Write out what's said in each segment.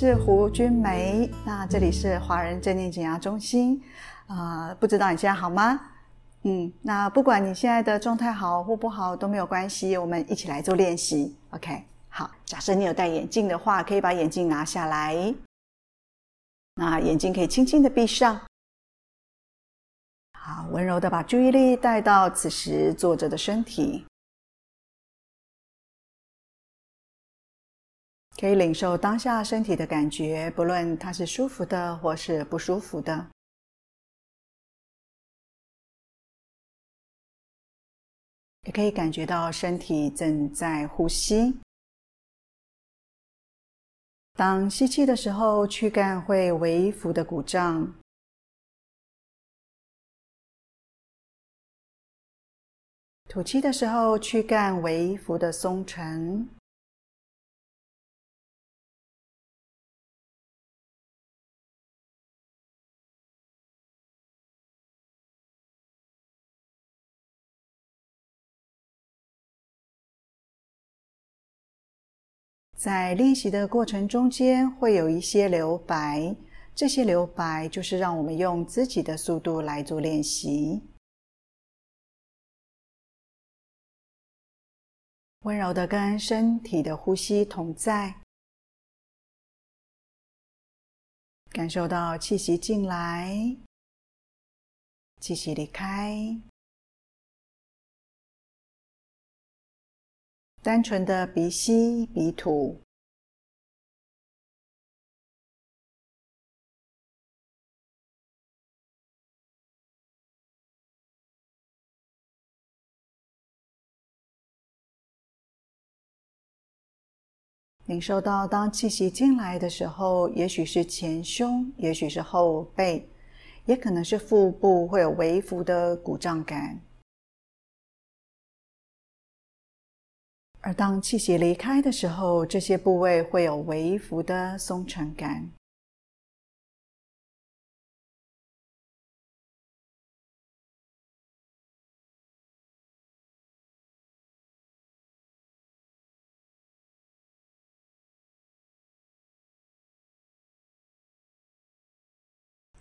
是胡君梅。那这里是华人正念减压中心。啊、呃，不知道你现在好吗？嗯，那不管你现在的状态好或不好都没有关系，我们一起来做练习。OK，好。假设你有戴眼镜的话，可以把眼镜拿下来。那眼睛可以轻轻的闭上。好，温柔的把注意力带到此时坐着的身体。可以领受当下身体的感觉，不论它是舒服的或是不舒服的。也可以感觉到身体正在呼吸。当吸气的时候，躯干会微幅的鼓胀；吐气的时候，躯干微幅的松沉。在练习的过程中间，会有一些留白，这些留白就是让我们用自己的速度来做练习。温柔的跟身体的呼吸同在，感受到气息进来，气息离开。单纯的鼻吸鼻吐，领受到当气息进来的时候，也许是前胸，也许是后背，也可能是腹部会有微幅的鼓胀感。而当气血离开的时候，这些部位会有微幅的松沉感。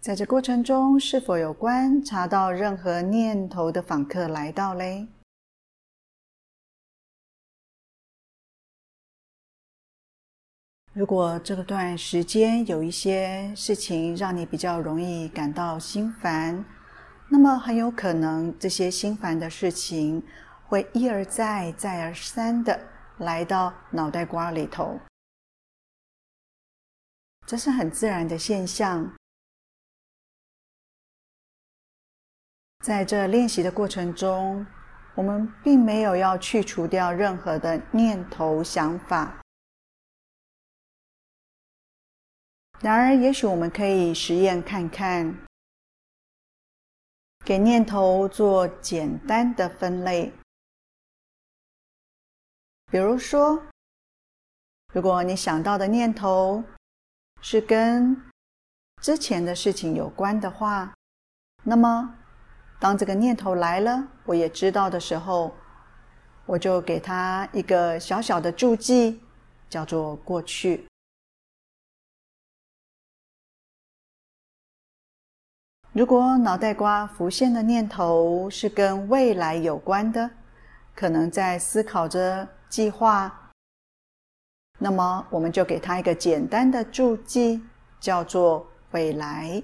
在这过程中，是否有观察到任何念头的访客来到嘞？如果这个段时间有一些事情让你比较容易感到心烦，那么很有可能这些心烦的事情会一而再、再而三的来到脑袋瓜里头。这是很自然的现象。在这练习的过程中，我们并没有要去除掉任何的念头、想法。然而，也许我们可以实验看看，给念头做简单的分类。比如说，如果你想到的念头是跟之前的事情有关的话，那么当这个念头来了，我也知道的时候，我就给它一个小小的注记，叫做过去。如果脑袋瓜浮现的念头是跟未来有关的，可能在思考着计划，那么我们就给它一个简单的注记，叫做未来。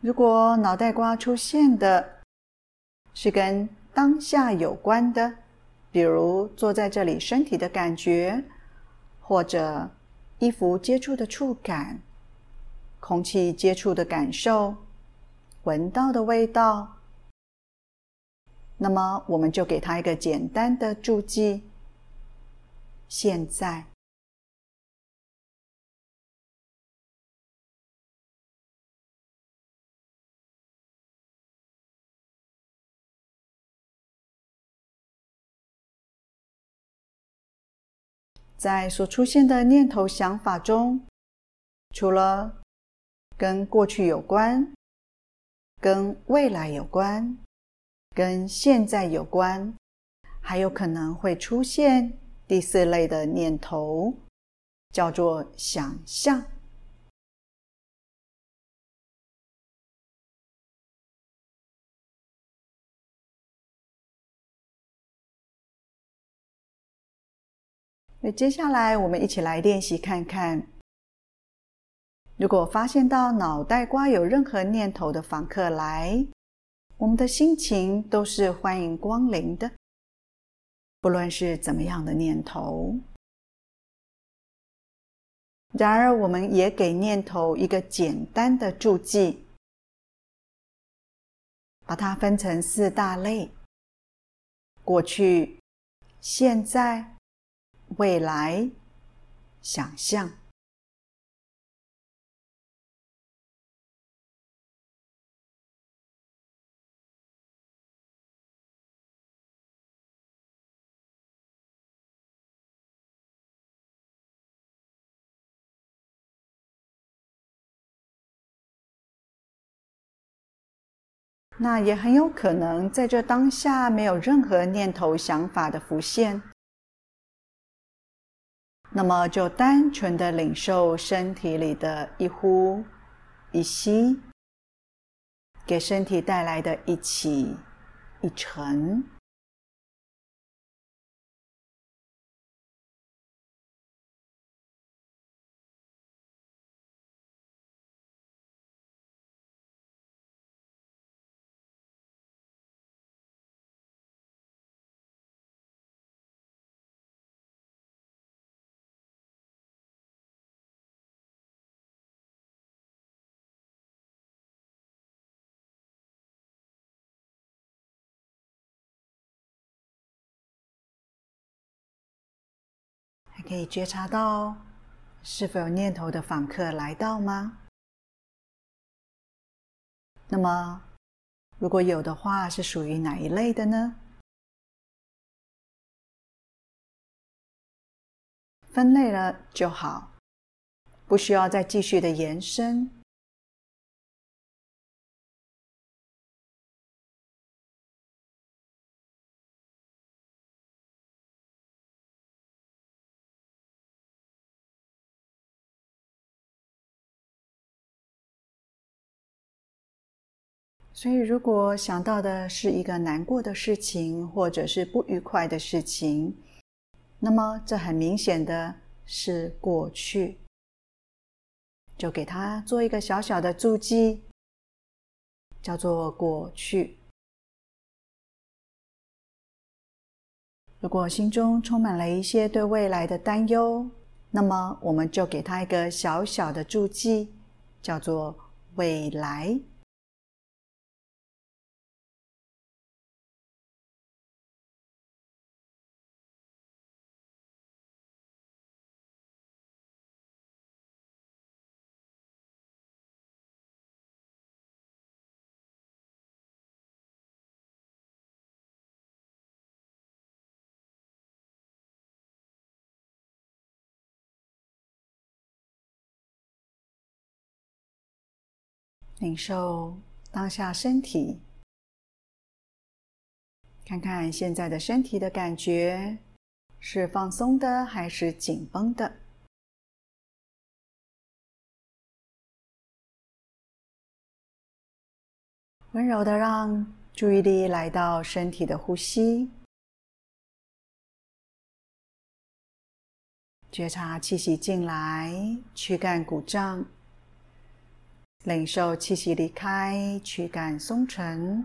如果脑袋瓜出现的，是跟当下有关的，比如坐在这里身体的感觉，或者衣服接触的触感，空气接触的感受，闻到的味道。那么我们就给它一个简单的注记：现在。在所出现的念头、想法中，除了跟过去有关，跟未来有关，跟现在有关，还有可能会出现第四类的念头，叫做想象。那接下来，我们一起来练习看看。如果发现到脑袋瓜有任何念头的访客来，我们的心情都是欢迎光临的，不论是怎么样的念头。然而，我们也给念头一个简单的注记，把它分成四大类：过去、现在。未来，想象。那也很有可能在这当下没有任何念头、想法的浮现。那么，就单纯的领受身体里的一呼一吸，给身体带来的一起一沉。可以觉察到是否有念头的访客来到吗？那么，如果有的话，是属于哪一类的呢？分类了就好，不需要再继续的延伸。所以，如果想到的是一个难过的事情，或者是不愉快的事情，那么这很明显的是过去，就给他做一个小小的注记，叫做过去。如果心中充满了一些对未来的担忧，那么我们就给他一个小小的注记，叫做未来。领受当下身体，看看现在的身体的感觉是放松的还是紧绷的？温柔的让注意力来到身体的呼吸，觉察气息进来，躯干鼓胀。领受气息离开，躯干松沉，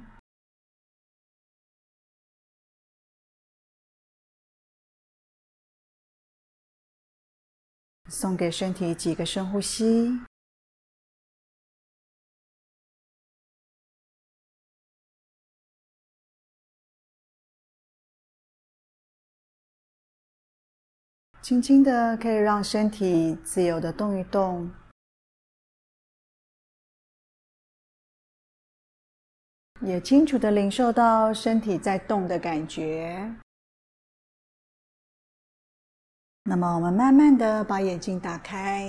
送给身体几个深呼吸，轻轻的可以让身体自由的动一动。也清楚地领受到身体在动的感觉。那么，我们慢慢地把眼睛打开。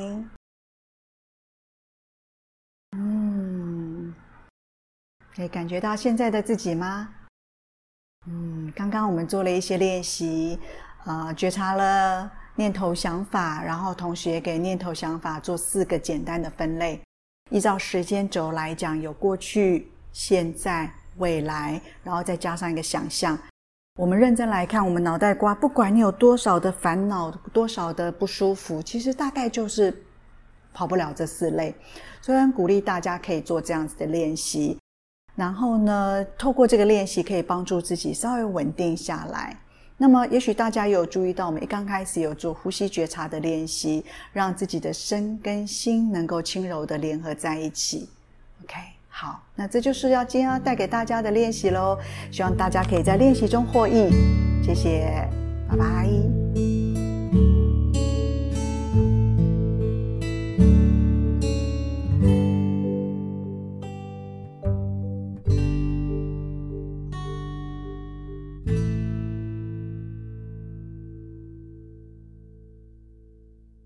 嗯可以感觉到现在的自己吗？嗯，刚刚我们做了一些练习，呃，觉察了念头想法，然后同时也给念头想法做四个简单的分类。依照时间轴来讲，有过去、现在、未来，然后再加上一个想象。我们认真来看，我们脑袋瓜，不管你有多少的烦恼，多少的不舒服，其实大概就是跑不了这四类。所以很鼓励大家可以做这样子的练习，然后呢，透过这个练习可以帮助自己稍微稳定下来。那么，也许大家有注意到，我们一刚开始有做呼吸觉察的练习，让自己的身跟心能够轻柔的联合在一起。OK。好，那这就是要今天要带给大家的练习喽，希望大家可以在练习中获益。谢谢，拜拜。